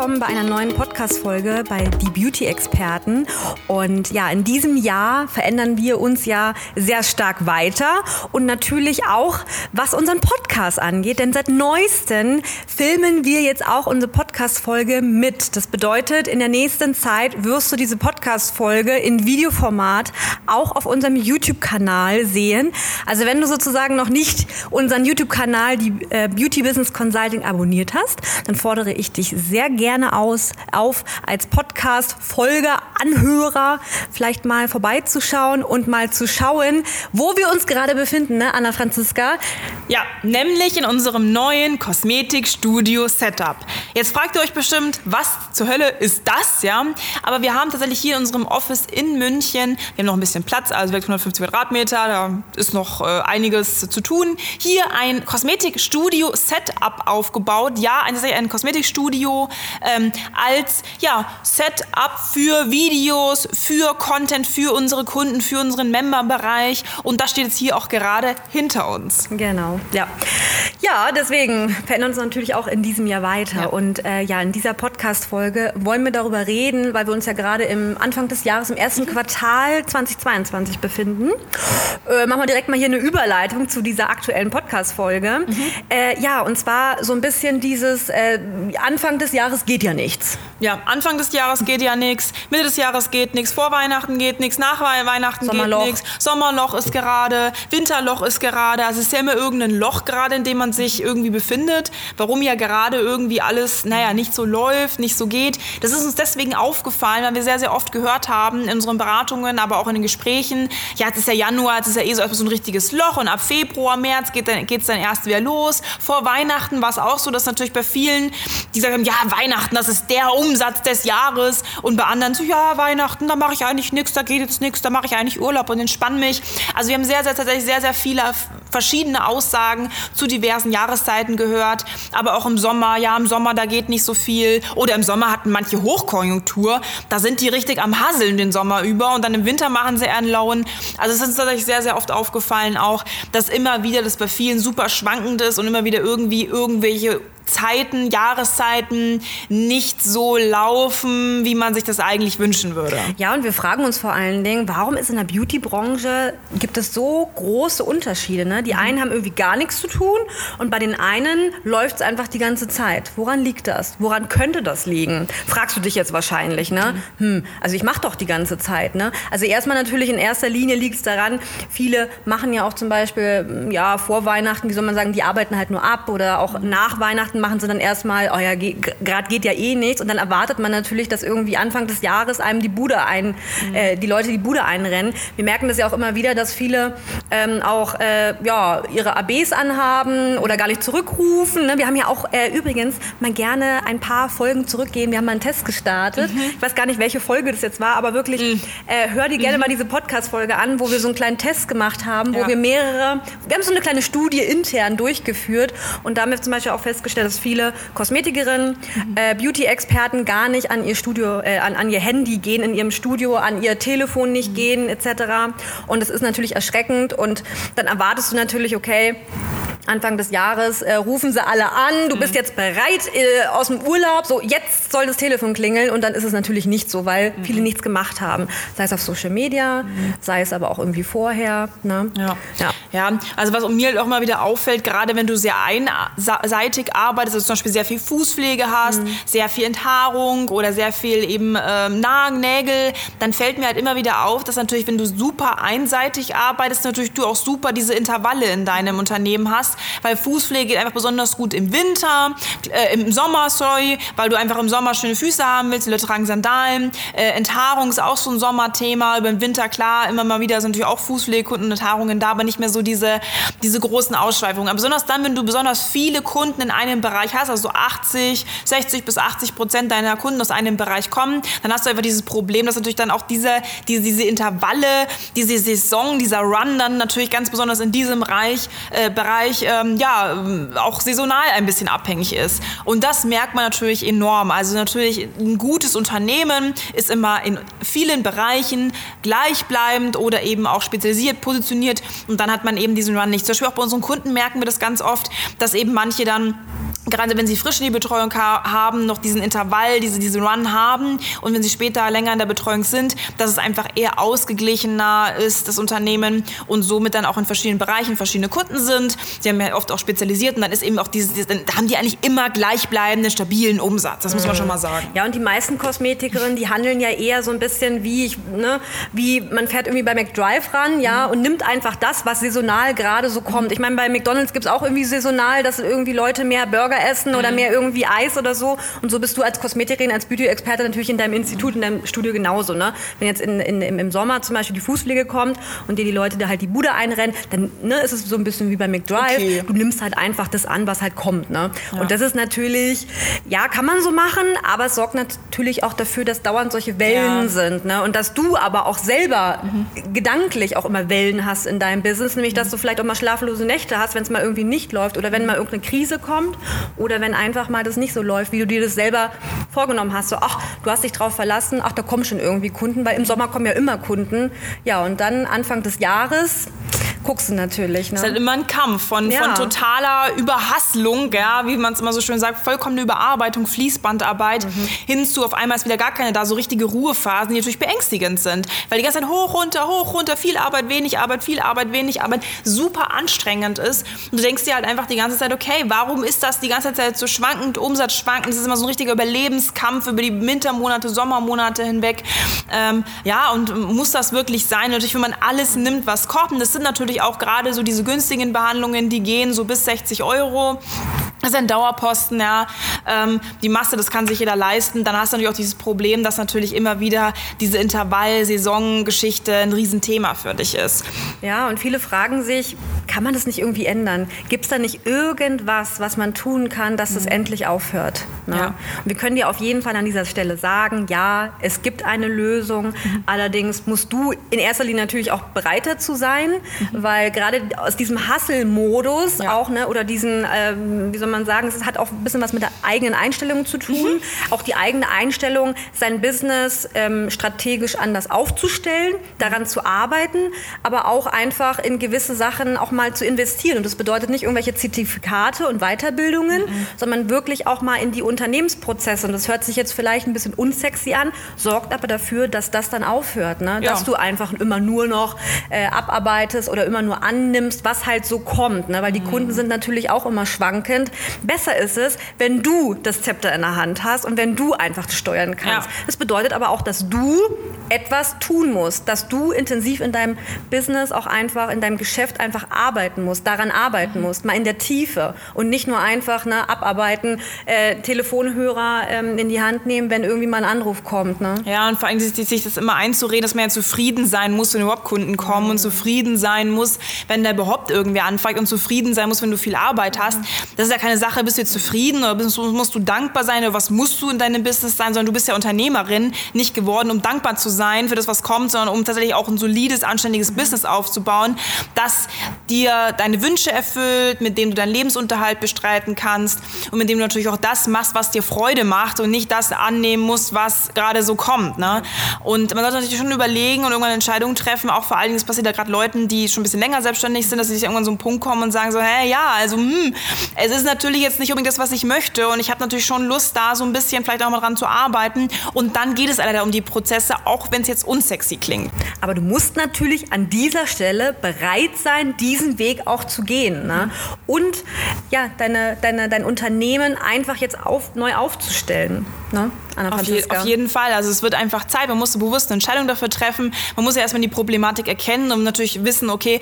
willkommen bei einer neuen Podcast-Folge bei Die Beauty-Experten. Und ja, in diesem Jahr verändern wir uns ja sehr stark weiter und natürlich auch, was unseren Podcast angeht. Denn seit neuestem filmen wir jetzt auch unsere Podcast-Folge mit. Das bedeutet, in der nächsten Zeit wirst du diese Podcast-Folge in Videoformat auch auf unserem YouTube-Kanal sehen. Also wenn du sozusagen noch nicht unseren YouTube-Kanal, die äh, Beauty Business Consulting, abonniert hast, dann fordere ich dich sehr gerne gerne aus, auf, als Podcast-Folge-Anhörer vielleicht mal vorbeizuschauen und mal zu schauen, wo wir uns gerade befinden, ne, Anna Franziska? Ja, nämlich in unserem neuen Kosmetikstudio-Setup. Jetzt fragt ihr euch bestimmt, was zur Hölle ist das, ja? Aber wir haben tatsächlich hier in unserem Office in München, wir haben noch ein bisschen Platz, also 150 Quadratmeter, da ist noch äh, einiges zu tun. Hier ein Kosmetikstudio-Setup aufgebaut. Ja, ein, ein Kosmetikstudio ähm, als ja, Setup für Videos, für Content, für unsere Kunden, für unseren Member-Bereich. Und das steht jetzt hier auch gerade hinter uns. Genau, ja. Ja, deswegen verändern uns natürlich auch in diesem Jahr weiter. Ja. Und äh, ja, in dieser Podcast-Folge wollen wir darüber reden, weil wir uns ja gerade im Anfang des Jahres, im ersten Quartal 2022 befinden. Äh, machen wir direkt mal hier eine Überleitung zu dieser aktuellen Podcast-Folge. Mhm. Äh, ja, und zwar so ein bisschen dieses äh, Anfang des Jahres geht ja nichts. Ja, Anfang des Jahres geht ja nichts, Mitte des Jahres geht nichts, vor Weihnachten geht nichts, nach Weihnachten Sommerloch. geht nichts, Sommerloch ist gerade, Winterloch ist gerade, also es ist ja immer irgendein Loch gerade, in dem man sich irgendwie befindet, warum ja gerade irgendwie alles, naja, nicht so läuft, nicht so geht. Das ist uns deswegen aufgefallen, weil wir sehr, sehr oft gehört haben in unseren Beratungen, aber auch in den Gesprächen, ja, jetzt ist ja Januar, jetzt ist ja eh so, so ein richtiges Loch und ab Februar, März geht es dann, dann erst wieder los. Vor Weihnachten war es auch so, dass natürlich bei vielen, die sagen, ja, Weihnachten, Weihnachten, das ist der Umsatz des Jahres. Und bei anderen so, ja, Weihnachten, da mache ich eigentlich nichts, da geht jetzt nichts, da mache ich eigentlich Urlaub und entspanne mich. Also wir haben sehr, sehr, tatsächlich sehr, sehr viele verschiedene Aussagen zu diversen Jahreszeiten gehört. Aber auch im Sommer, ja, im Sommer, da geht nicht so viel. Oder im Sommer hatten manche Hochkonjunktur. Da sind die richtig am Hasseln den Sommer über. Und dann im Winter machen sie eher einen lauen. Also es ist tatsächlich sehr, sehr oft aufgefallen auch, dass immer wieder das bei vielen super schwankend ist und immer wieder irgendwie irgendwelche Zeiten, Jahreszeiten nicht so laufen, wie man sich das eigentlich wünschen würde. Ja, und wir fragen uns vor allen Dingen, warum ist in der Beauty-Branche, gibt es so große Unterschiede? Ne? Die einen haben irgendwie gar nichts zu tun und bei den einen läuft es einfach die ganze Zeit. Woran liegt das? Woran könnte das liegen? Fragst du dich jetzt wahrscheinlich. Ne? Hm, also ich mache doch die ganze Zeit. Ne? Also erstmal natürlich in erster Linie liegt es daran, viele machen ja auch zum Beispiel ja, vor Weihnachten, wie soll man sagen, die arbeiten halt nur ab oder auch nach Weihnachten machen sie dann erstmal, oh ja, gerade geht ja eh nichts. Und dann erwartet man natürlich, dass irgendwie Anfang des Jahres einem die Bude ein, mhm. äh, die Leute die Bude einrennen. Wir merken das ja auch immer wieder, dass viele ähm, auch äh, ja, ihre ABs anhaben oder gar nicht zurückrufen. Ne? Wir haben ja auch äh, übrigens mal gerne ein paar Folgen zurückgehen. Wir haben mal einen Test gestartet. Mhm. Ich weiß gar nicht, welche Folge das jetzt war, aber wirklich mhm. Äh, hör dir gerne mhm. mal diese Podcast-Folge an, wo wir so einen kleinen Test gemacht haben, wo ja. wir mehrere, wir haben so eine kleine Studie intern durchgeführt und damit zum Beispiel auch festgestellt, dass viele Kosmetikerinnen, mhm. äh, Beauty-Experten gar nicht an ihr Studio, äh, an, an ihr Handy gehen in ihrem Studio, an ihr Telefon nicht mhm. gehen etc. Und es ist natürlich erschreckend und dann erwartest du natürlich, okay, Anfang des Jahres äh, rufen sie alle an, du bist mhm. jetzt bereit äh, aus dem Urlaub, so jetzt soll das Telefon klingeln und dann ist es natürlich nicht so, weil mhm. viele nichts gemacht haben. Sei es auf Social Media, mhm. sei es aber auch irgendwie vorher. Ne? Ja. ja. ja, also was mir halt auch mal wieder auffällt, gerade wenn du sehr einseitig arbeitest, also zum Beispiel sehr viel Fußpflege hast, mhm. sehr viel Enthaarung oder sehr viel eben ähm, Nägel, dann fällt mir halt immer wieder auf, dass natürlich, wenn du super einseitig arbeitest, natürlich du auch super diese Intervalle in deinem Unternehmen hast weil Fußpflege geht einfach besonders gut im Winter, äh, im Sommer, sorry, weil du einfach im Sommer schöne Füße haben willst. Die Leute tragen Sandalen. Äh, Enthaarung ist auch so ein Sommerthema. Über den Winter, klar, immer mal wieder sind natürlich auch Fußpflegekunden und Enthaarungen da, aber nicht mehr so diese, diese großen Ausschweifungen. Aber besonders dann, wenn du besonders viele Kunden in einem Bereich hast, also 80, 60 bis 80 Prozent deiner Kunden aus einem Bereich kommen, dann hast du einfach dieses Problem, dass natürlich dann auch diese, diese, diese Intervalle, diese Saison, dieser Run dann natürlich ganz besonders in diesem Reich, äh, Bereich ähm, ja, auch saisonal ein bisschen abhängig ist. Und das merkt man natürlich enorm. Also natürlich ein gutes Unternehmen ist immer in vielen Bereichen gleichbleibend oder eben auch spezialisiert positioniert und dann hat man eben diesen Run nicht. Zum Beispiel auch bei unseren Kunden merken wir das ganz oft, dass eben manche dann gerade wenn sie frisch in die Betreuung haben, noch diesen Intervall, diese, diese Run haben und wenn sie später länger in der Betreuung sind, dass es einfach eher ausgeglichener ist, das Unternehmen und somit dann auch in verschiedenen Bereichen verschiedene Kunden sind. Sie haben ja oft auch spezialisiert und dann ist eben auch dieses, dann haben die eigentlich immer gleichbleibenden, stabilen Umsatz. Das muss man schon mal sagen. Ja, und die meisten Kosmetikerinnen, die handeln ja eher so ein bisschen wie, ich, ne, wie man fährt irgendwie bei McDrive ran, ja, mhm. und nimmt einfach das, was saisonal gerade so kommt. Ich meine, bei McDonalds gibt es auch irgendwie saisonal, dass irgendwie Leute mehr Burger essen oder mhm. mehr irgendwie Eis oder so. Und so bist du als Kosmetikerin, als Beauty-Experte natürlich in deinem Institut, in deinem Studio genauso. Ne? Wenn jetzt in, in, im Sommer zum Beispiel die Fußpflege kommt und dir die Leute da halt die Bude einrennen, dann ne, ist es so ein bisschen wie bei McDrive. Okay. Du nimmst halt einfach das an, was halt kommt. Ne? Ja. Und das ist natürlich, ja, kann man so machen, aber es sorgt natürlich auch dafür, dass dauernd solche Wellen ja. sind. Ne? Und dass du aber auch selber mhm. gedanklich auch immer Wellen hast in deinem Business, nämlich dass du vielleicht auch mal schlaflose Nächte hast, wenn es mal irgendwie nicht läuft oder wenn mal irgendeine Krise kommt oder wenn einfach mal das nicht so läuft, wie du dir das selber vorgenommen hast. So, ach, du hast dich drauf verlassen, ach, da kommen schon irgendwie Kunden, weil im Sommer kommen ja immer Kunden. Ja, und dann Anfang des Jahres guckst du natürlich. Ne? Ist halt immer ein Kampf von, ja. von totaler Überhasslung, ja, wie man es immer so schön sagt, vollkommene Überarbeitung, Fließbandarbeit, mhm. hin zu auf einmal ist wieder gar keine da, so richtige Ruhephasen, die natürlich beängstigend sind. Weil die ganze Zeit hoch, runter, hoch, runter, viel Arbeit, wenig Arbeit, viel Arbeit, wenig Arbeit, super anstrengend ist. Und du denkst dir halt einfach die ganze Zeit, okay, warum ist das die ganze Zeit so schwankend, Umsatz schwankend? Das ist immer so ein richtiger Überlebenskampf über die Wintermonate, Sommermonate hinweg. Ähm, ja, und muss das wirklich sein? Natürlich, wenn man alles nimmt, was kommt, und das sind natürlich natürlich auch gerade so diese günstigen Behandlungen, die gehen so bis 60 Euro. Das ist ein Dauerposten, ja. Ähm, die Masse, das kann sich jeder leisten. Dann hast du natürlich auch dieses Problem, dass natürlich immer wieder diese Intervall-Saison-Geschichte ein Riesenthema für dich ist. Ja, und viele fragen sich, kann man das nicht irgendwie ändern? Gibt es da nicht irgendwas, was man tun kann, dass es mhm. endlich aufhört? Ne? Ja. wir können dir auf jeden Fall an dieser Stelle sagen, ja, es gibt eine Lösung. Mhm. Allerdings musst du in erster Linie natürlich auch bereiter zu sein, mhm. Weil gerade aus diesem Hustle-Modus ja. auch, ne, oder diesen, ähm, wie soll man sagen, es hat auch ein bisschen was mit der eigenen Einstellung zu tun. Mhm. Auch die eigene Einstellung, sein Business ähm, strategisch anders aufzustellen, daran zu arbeiten, aber auch einfach in gewisse Sachen auch mal zu investieren. Und das bedeutet nicht irgendwelche Zertifikate und Weiterbildungen, mhm. sondern wirklich auch mal in die Unternehmensprozesse. Und das hört sich jetzt vielleicht ein bisschen unsexy an, sorgt aber dafür, dass das dann aufhört. Ne? Ja. Dass du einfach immer nur noch äh, abarbeitest oder immer nur annimmst, was halt so kommt. Ne? Weil die mhm. Kunden sind natürlich auch immer schwankend. Besser ist es, wenn du das Zepter in der Hand hast und wenn du einfach steuern kannst. Ja. Das bedeutet aber auch, dass du etwas tun musst, dass du intensiv in deinem Business auch einfach, in deinem Geschäft einfach arbeiten musst, daran arbeiten mhm. musst, mal in der Tiefe und nicht nur einfach ne, abarbeiten, äh, Telefonhörer ähm, in die Hand nehmen, wenn irgendwie mal ein Anruf kommt. Ne? Ja, und vor allem sich, sich das immer einzureden, dass man ja zufrieden sein muss, wenn überhaupt Kunden kommen mhm. und zufrieden sein muss, wenn da überhaupt irgendwer anfragt und zufrieden sein muss, wenn du viel Arbeit hast. Das ist ja keine Sache, bist du jetzt zufrieden oder bist, musst du dankbar sein oder was musst du in deinem Business sein, sondern du bist ja Unternehmerin, nicht geworden, um dankbar zu sein für das, was kommt, sondern um tatsächlich auch ein solides, anständiges Business aufzubauen, das dir deine Wünsche erfüllt, mit dem du deinen Lebensunterhalt bestreiten kannst und mit dem du natürlich auch das machst, was dir Freude macht und nicht das annehmen musst, was gerade so kommt. Ne? Und man sollte natürlich schon überlegen und irgendwann Entscheidungen treffen, auch vor allen Dingen, das passiert ja gerade Leuten, die schon ein bisschen länger selbstständig sind, dass sie sich irgendwann so einen Punkt kommen und sagen so, hey, ja, also hm, es ist natürlich jetzt nicht unbedingt das, was ich möchte und ich habe natürlich schon Lust, da so ein bisschen vielleicht auch mal dran zu arbeiten und dann geht es leider um die Prozesse, auch wenn es jetzt unsexy klingt. Aber du musst natürlich an dieser Stelle bereit sein, diesen Weg auch zu gehen. Ne? Und ja, deine, deine, dein Unternehmen einfach jetzt auf, neu aufzustellen. Ne? Auf, je, auf jeden Fall. Also es wird einfach Zeit. Man muss bewusst eine Entscheidung dafür treffen. Man muss ja erstmal die Problematik erkennen und natürlich wissen, okay,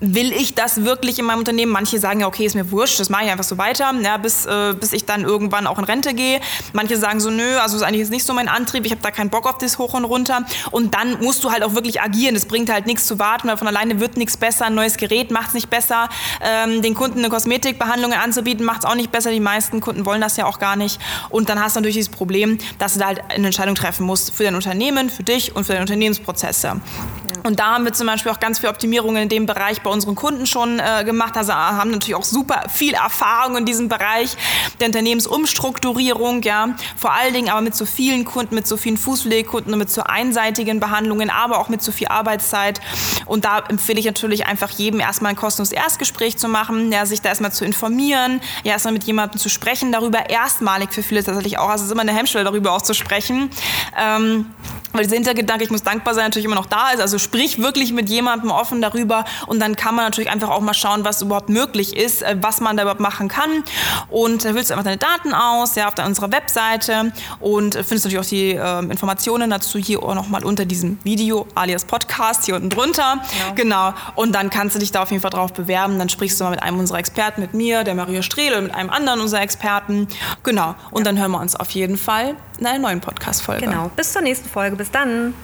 will ich das wirklich in meinem Unternehmen? Manche sagen ja, okay, ist mir wurscht, das mache ich einfach so weiter, ja, bis, äh, bis ich dann irgendwann auch in Rente gehe. Manche sagen so, nö, also ist eigentlich jetzt nicht so mein Antrieb, ich habe da keinen Bock auf das hoch und runter. Und dann musst du halt auch wirklich agieren. Es bringt halt nichts zu warten, weil von alleine wird nichts besser. Ein neues Gerät macht es nicht besser. Ähm, den Kunden eine Kosmetikbehandlung anzubieten, macht es auch nicht besser. Die meisten Kunden wollen das ja auch gar nicht. Und dann hast du natürlich dieses Problem, dass du da halt eine Entscheidung treffen musst für dein Unternehmen, für dich und für deine Unternehmensprozesse. Und da haben wir zum Beispiel auch ganz viel Optimierungen in dem Bereich bei unseren Kunden schon äh, gemacht. Also haben natürlich auch super viel Erfahrung in diesem Bereich der Unternehmensumstrukturierung, ja. Vor allen Dingen aber mit so vielen Kunden, mit so vielen Fußpflegekunden und mit so einseitigen Behandlungen, aber auch mit so viel Arbeitszeit. Und da empfehle ich natürlich einfach jedem erstmal ein kostenloses Erstgespräch zu machen, ja, sich da erstmal zu informieren, ja, erstmal mit jemandem zu sprechen darüber. Erstmalig für viele tatsächlich auch. Also es ist immer eine Hemmschwelle, darüber auch zu sprechen. Ähm, weil dieser Hintergedanke, ich muss dankbar sein, natürlich immer noch da ist. Also sprich wirklich mit jemandem offen darüber und dann kann man natürlich einfach auch mal schauen, was überhaupt möglich ist, äh, was man da überhaupt machen kann. Und da wählst du einfach deine Daten aus, ja, auf unserer Webseite und findest natürlich auch die äh, Informationen dazu hier auch nochmal unter diesem Video alias Podcast hier unten drunter. Genau. genau. Und dann kannst du dich da auf jeden Fall drauf bewerben. Dann sprichst du mal mit einem unserer Experten, mit mir, der Maria Strehl oder mit einem anderen unserer Experten. Genau. Und ja. dann hören wir uns auf jeden Fall in einer neuen Podcast-Folge. Genau. Bis zur nächsten Folge. Bis dann.